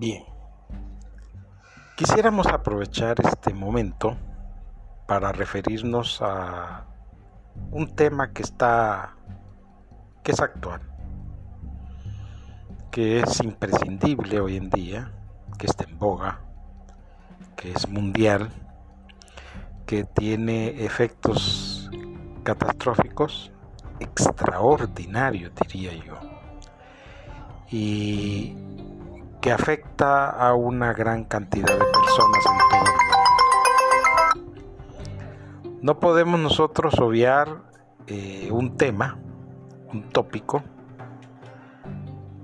Bien, quisiéramos aprovechar este momento para referirnos a un tema que está que es actual, que es imprescindible hoy en día, que está en boga, que es mundial, que tiene efectos catastróficos extraordinarios, diría yo, y que afecta a una gran cantidad de personas en todo el mundo. No podemos nosotros obviar eh, un tema, un tópico,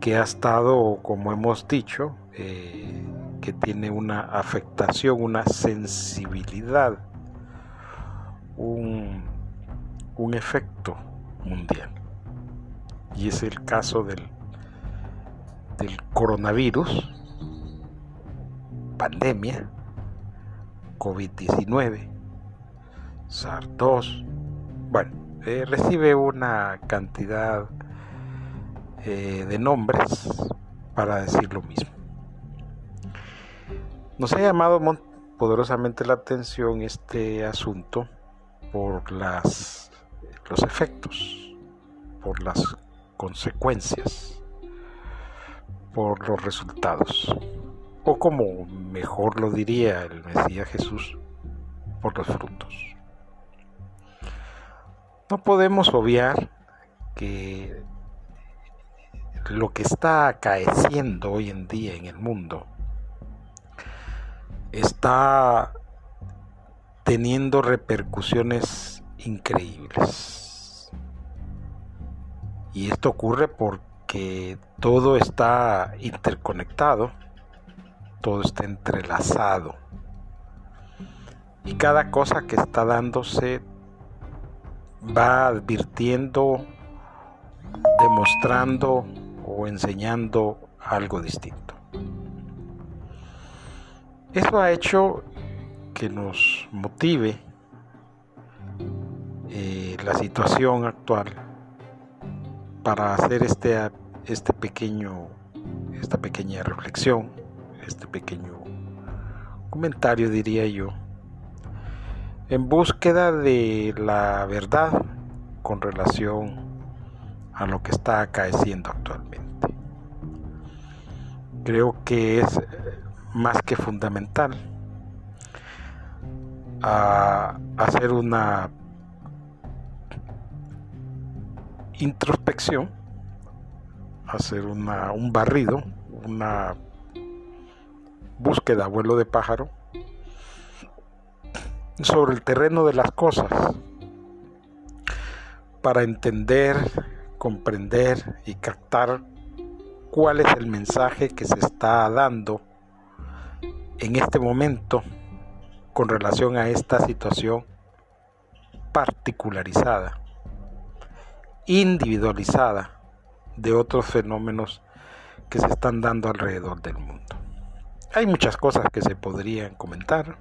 que ha estado, como hemos dicho, eh, que tiene una afectación, una sensibilidad, un, un efecto mundial. Y es el caso del del coronavirus, pandemia, COVID-19, SARS-2, bueno, eh, recibe una cantidad eh, de nombres para decir lo mismo. Nos ha llamado poderosamente la atención este asunto por las, los efectos, por las consecuencias por los resultados, o como mejor lo diría el Mesías Jesús, por los frutos. No podemos obviar que lo que está acaeciendo hoy en día en el mundo está teniendo repercusiones increíbles. Y esto ocurre porque que todo está interconectado, todo está entrelazado. Y cada cosa que está dándose va advirtiendo, demostrando o enseñando algo distinto. Eso ha hecho que nos motive eh, la situación actual para hacer este, este pequeño, esta pequeña reflexión, este pequeño comentario, diría yo, en búsqueda de la verdad con relación a lo que está acaeciendo actualmente. Creo que es más que fundamental a hacer una introspección, hacer una, un barrido, una búsqueda, vuelo de pájaro, sobre el terreno de las cosas, para entender, comprender y captar cuál es el mensaje que se está dando en este momento con relación a esta situación particularizada individualizada de otros fenómenos que se están dando alrededor del mundo. Hay muchas cosas que se podrían comentar.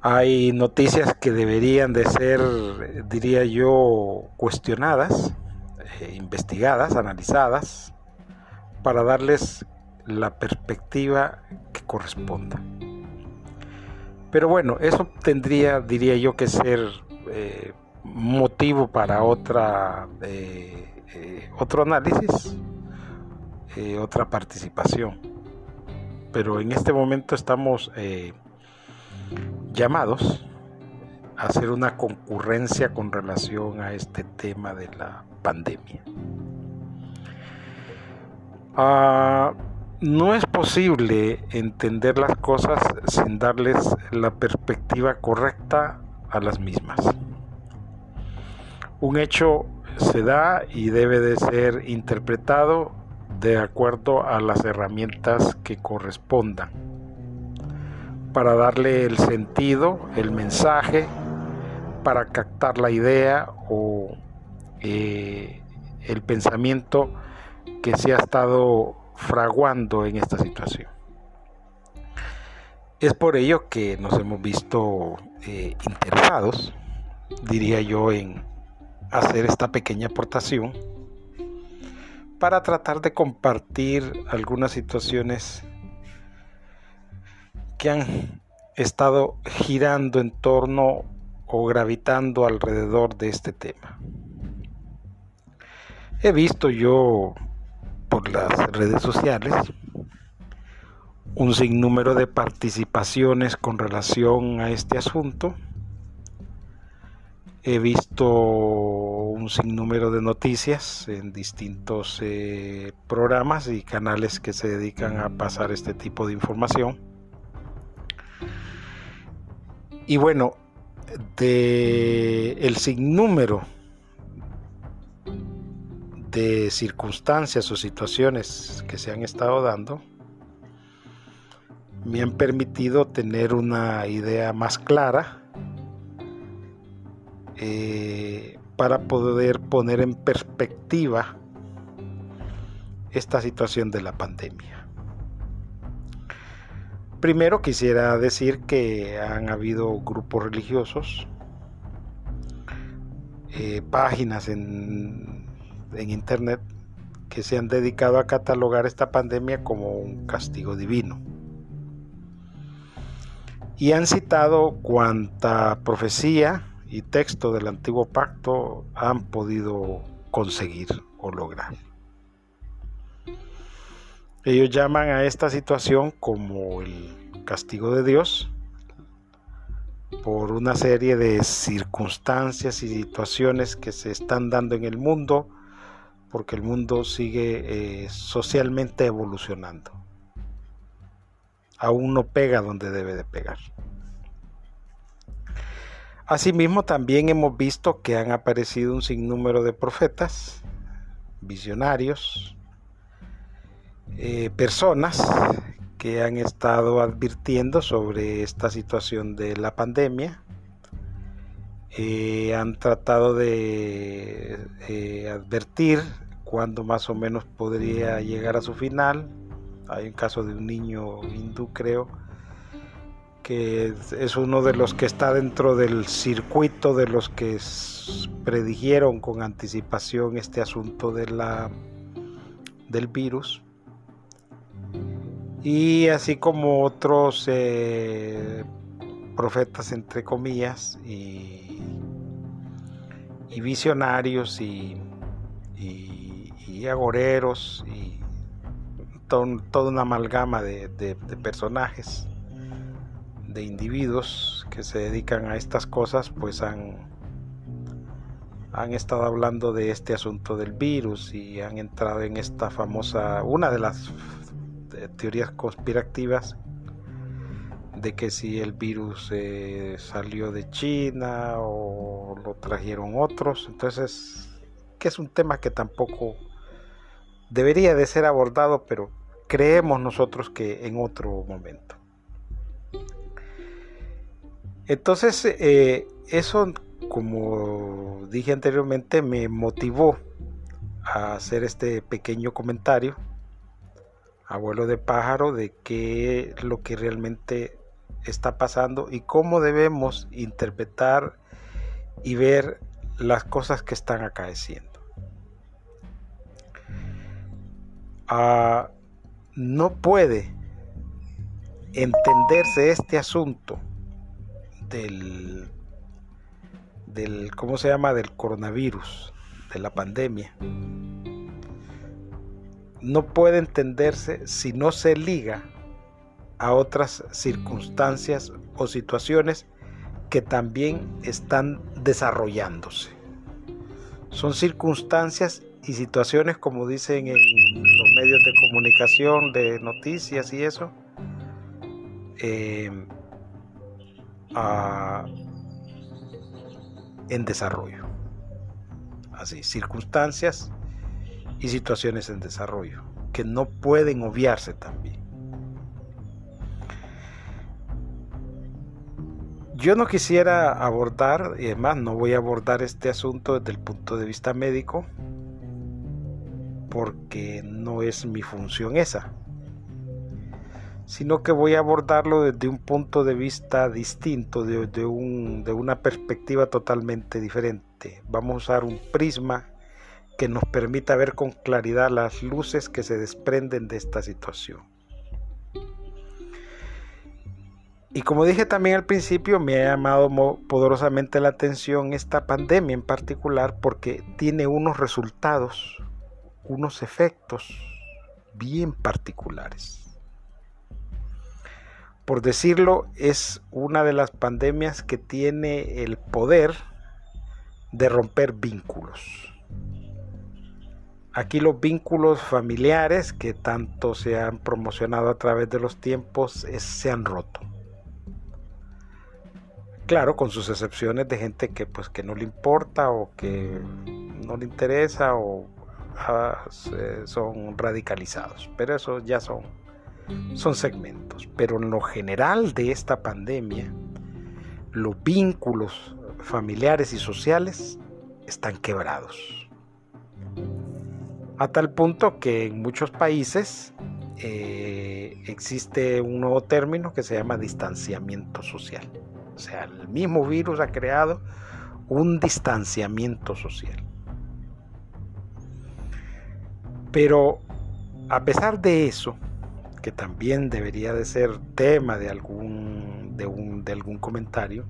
Hay noticias que deberían de ser, diría yo, cuestionadas, eh, investigadas, analizadas, para darles la perspectiva que corresponda. Pero bueno, eso tendría, diría yo, que ser eh, motivo para otra eh, eh, otro análisis eh, otra participación. Pero en este momento estamos llamados a hacer una concurrencia con relación a este tema de la pandemia. Ah, no es posible entender las cosas sin darles la perspectiva correcta a las mismas un hecho se da y debe de ser interpretado de acuerdo a las herramientas que correspondan para darle el sentido, el mensaje, para captar la idea o eh, el pensamiento que se ha estado fraguando en esta situación. Es por ello que nos hemos visto eh, interesados, diría yo, en hacer esta pequeña aportación para tratar de compartir algunas situaciones que han estado girando en torno o gravitando alrededor de este tema. He visto yo por las redes sociales un sinnúmero de participaciones con relación a este asunto. He visto un sinnúmero de noticias en distintos eh, programas y canales que se dedican a pasar este tipo de información. Y bueno, de el sinnúmero de circunstancias o situaciones que se han estado dando, me han permitido tener una idea más clara eh, para poder poner en perspectiva esta situación de la pandemia. Primero quisiera decir que han habido grupos religiosos, eh, páginas en, en internet que se han dedicado a catalogar esta pandemia como un castigo divino y han citado cuanta profecía y texto del antiguo pacto han podido conseguir o lograr. Ellos llaman a esta situación como el castigo de Dios por una serie de circunstancias y situaciones que se están dando en el mundo, porque el mundo sigue eh, socialmente evolucionando aún no pega donde debe de pegar. Asimismo, también hemos visto que han aparecido un sinnúmero de profetas, visionarios, eh, personas que han estado advirtiendo sobre esta situación de la pandemia. Eh, han tratado de eh, advertir cuándo más o menos podría llegar a su final, hay un caso de un niño hindú, creo, que es uno de los que está dentro del circuito de los que predijeron con anticipación este asunto de la, del virus. Y así como otros eh, profetas, entre comillas, y, visionarios y, y agoreros y toda una amalgama de, personajes, de individuos que se dedican a estas cosas, pues han, han estado hablando de este asunto del virus y han entrado en esta famosa, una de las eh, teorías conspirativas de que si el virus eh, salió de China o lo trajeron otros, entonces que es un tema que tampoco debería de ser abordado, pero creemos nosotros que en otro momento. Entonces, eh, eso, como dije anteriormente, me motivó a hacer este pequeño comentario, abuelo de pájaro, de qué es lo que realmente está pasando y cómo debemos interpretar y ver las cosas que están acaeciendo. no puede entenderse este asunto del, del, ¿cómo se llama?, del coronavirus, de la pandemia. No puede entenderse si no se liga a otras circunstancias o situaciones que también están desarrollándose. Son circunstancias y situaciones, como dicen en los medios de comunicación, de noticias y eso, eh, en desarrollo. Así, circunstancias y situaciones en desarrollo, que no pueden obviarse también. Yo no quisiera abordar, y además no voy a abordar este asunto desde el punto de vista médico, porque no es mi función esa, sino que voy a abordarlo desde un punto de vista distinto, de, de, un, de una perspectiva totalmente diferente. Vamos a usar un prisma que nos permita ver con claridad las luces que se desprenden de esta situación. Y como dije también al principio, me ha llamado poderosamente la atención esta pandemia en particular porque tiene unos resultados, unos efectos bien particulares. Por decirlo, es una de las pandemias que tiene el poder de romper vínculos. Aquí los vínculos familiares que tanto se han promocionado a través de los tiempos se han roto. Claro, con sus excepciones de gente que pues que no le importa o que no le interesa o ah, son radicalizados, pero eso ya son son segmentos, pero en lo general de esta pandemia los vínculos familiares y sociales están quebrados. A tal punto que en muchos países eh, existe un nuevo término que se llama distanciamiento social. O sea, el mismo virus ha creado un distanciamiento social. Pero a pesar de eso, que también debería de ser tema de algún, de, un, de algún comentario,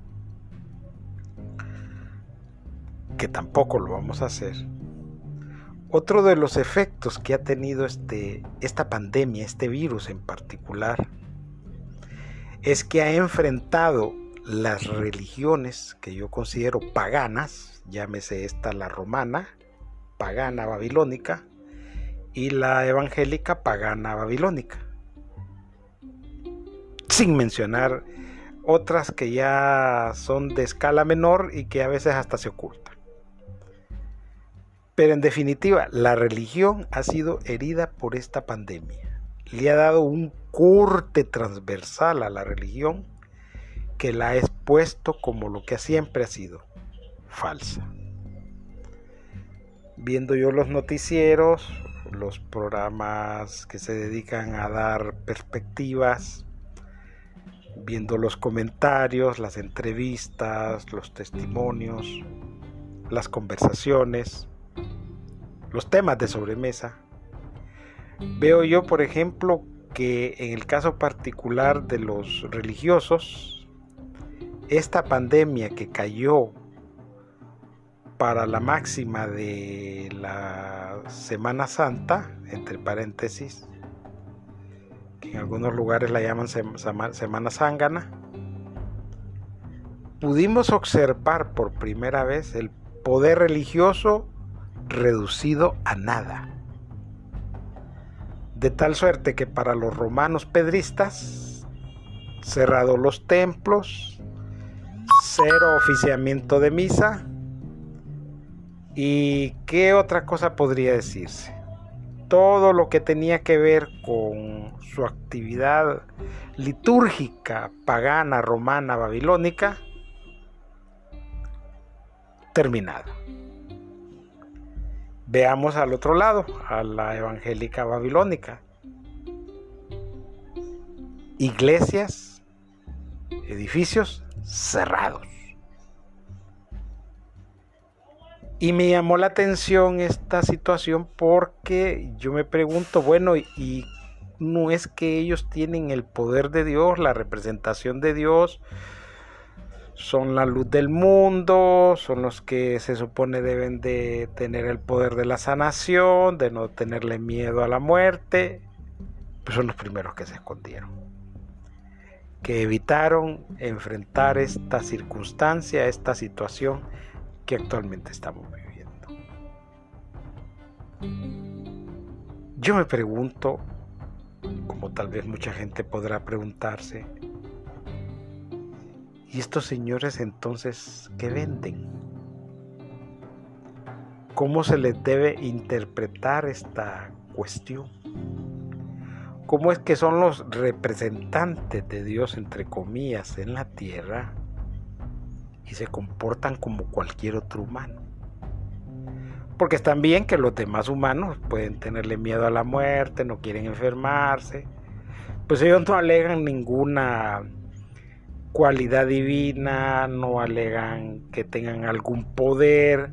que tampoco lo vamos a hacer. Otro de los efectos que ha tenido este, esta pandemia, este virus en particular, es que ha enfrentado las religiones que yo considero paganas, llámese esta la romana, pagana babilónica, y la evangélica pagana babilónica. Sin mencionar otras que ya son de escala menor y que a veces hasta se ocultan. Pero en definitiva, la religión ha sido herida por esta pandemia. Le ha dado un corte transversal a la religión que la ha expuesto como lo que siempre ha sido, falsa. Viendo yo los noticieros, los programas que se dedican a dar perspectivas, viendo los comentarios, las entrevistas, los testimonios, las conversaciones, los temas de sobremesa, veo yo, por ejemplo, que en el caso particular de los religiosos, esta pandemia que cayó para la máxima de la Semana Santa, entre paréntesis, en algunos lugares la llaman Semana Zángana, pudimos observar por primera vez el poder religioso reducido a nada. De tal suerte que para los romanos pedristas, cerrados los templos, cero oficiamiento de misa. ¿Y qué otra cosa podría decirse? Todo lo que tenía que ver con su actividad litúrgica, pagana, romana, babilónica, terminada. Veamos al otro lado, a la evangélica babilónica. Iglesias, edificios cerrados. Y me llamó la atención esta situación porque yo me pregunto, bueno, y no es que ellos tienen el poder de Dios, la representación de Dios, son la luz del mundo, son los que se supone deben de tener el poder de la sanación, de no tenerle miedo a la muerte, pues son los primeros que se escondieron que evitaron enfrentar esta circunstancia, esta situación que actualmente estamos viviendo. Yo me pregunto, como tal vez mucha gente podrá preguntarse, ¿y estos señores entonces qué venden? ¿Cómo se les debe interpretar esta cuestión? cómo es que son los representantes de Dios, entre comillas, en la tierra y se comportan como cualquier otro humano. Porque están bien que los demás humanos pueden tenerle miedo a la muerte, no quieren enfermarse. Pues ellos no alegan ninguna cualidad divina, no alegan que tengan algún poder,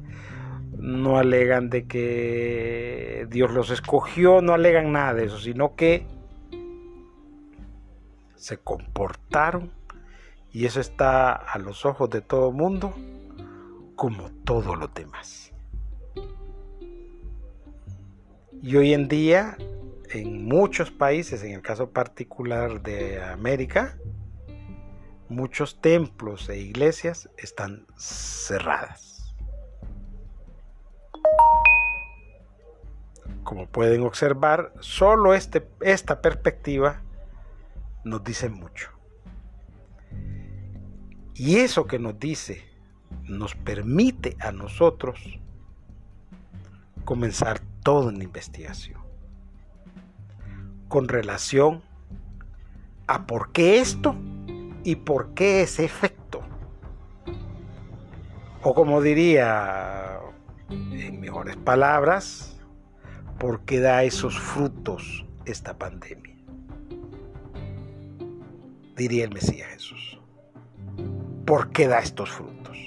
no alegan de que Dios los escogió, no alegan nada de eso, sino que se comportaron y eso está a los ojos de todo mundo como todos los demás. Y hoy en día, en muchos países, en el caso particular de América, muchos templos e iglesias están cerradas. Como pueden observar, solo este, esta perspectiva nos dice mucho. Y eso que nos dice nos permite a nosotros comenzar toda una investigación con relación a por qué esto y por qué ese efecto. O como diría en mejores palabras, por qué da esos frutos esta pandemia. Diría el Mesías Jesús. ¿Por qué da estos frutos?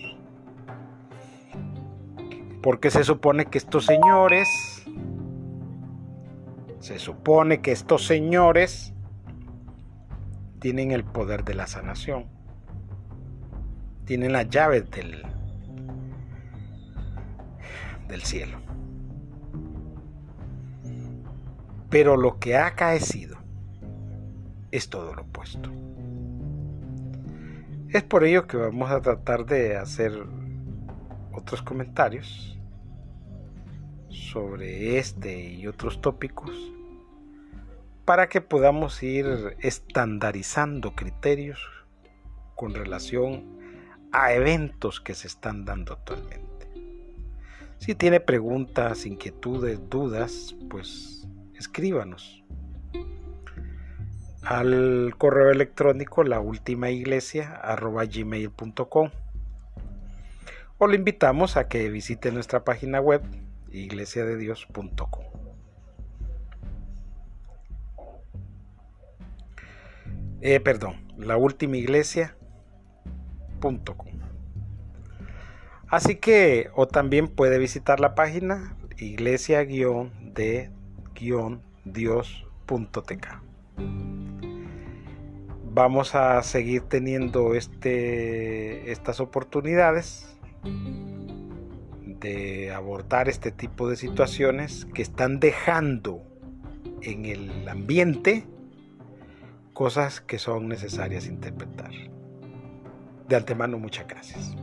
Porque se supone que estos señores, se supone que estos señores tienen el poder de la sanación, tienen las llaves del, del cielo. Pero lo que ha acaecido es todo lo opuesto. Es por ello que vamos a tratar de hacer otros comentarios sobre este y otros tópicos para que podamos ir estandarizando criterios con relación a eventos que se están dando actualmente. Si tiene preguntas, inquietudes, dudas, pues escríbanos al correo electrónico la última iglesia gmail.com o le invitamos a que visite nuestra página web iglesiadedios.com. Eh, perdón, la última iglesia.com. Así que, o también puede visitar la página iglesia-de-dios.tk. Vamos a seguir teniendo este, estas oportunidades de abordar este tipo de situaciones que están dejando en el ambiente cosas que son necesarias interpretar. De antemano, muchas gracias.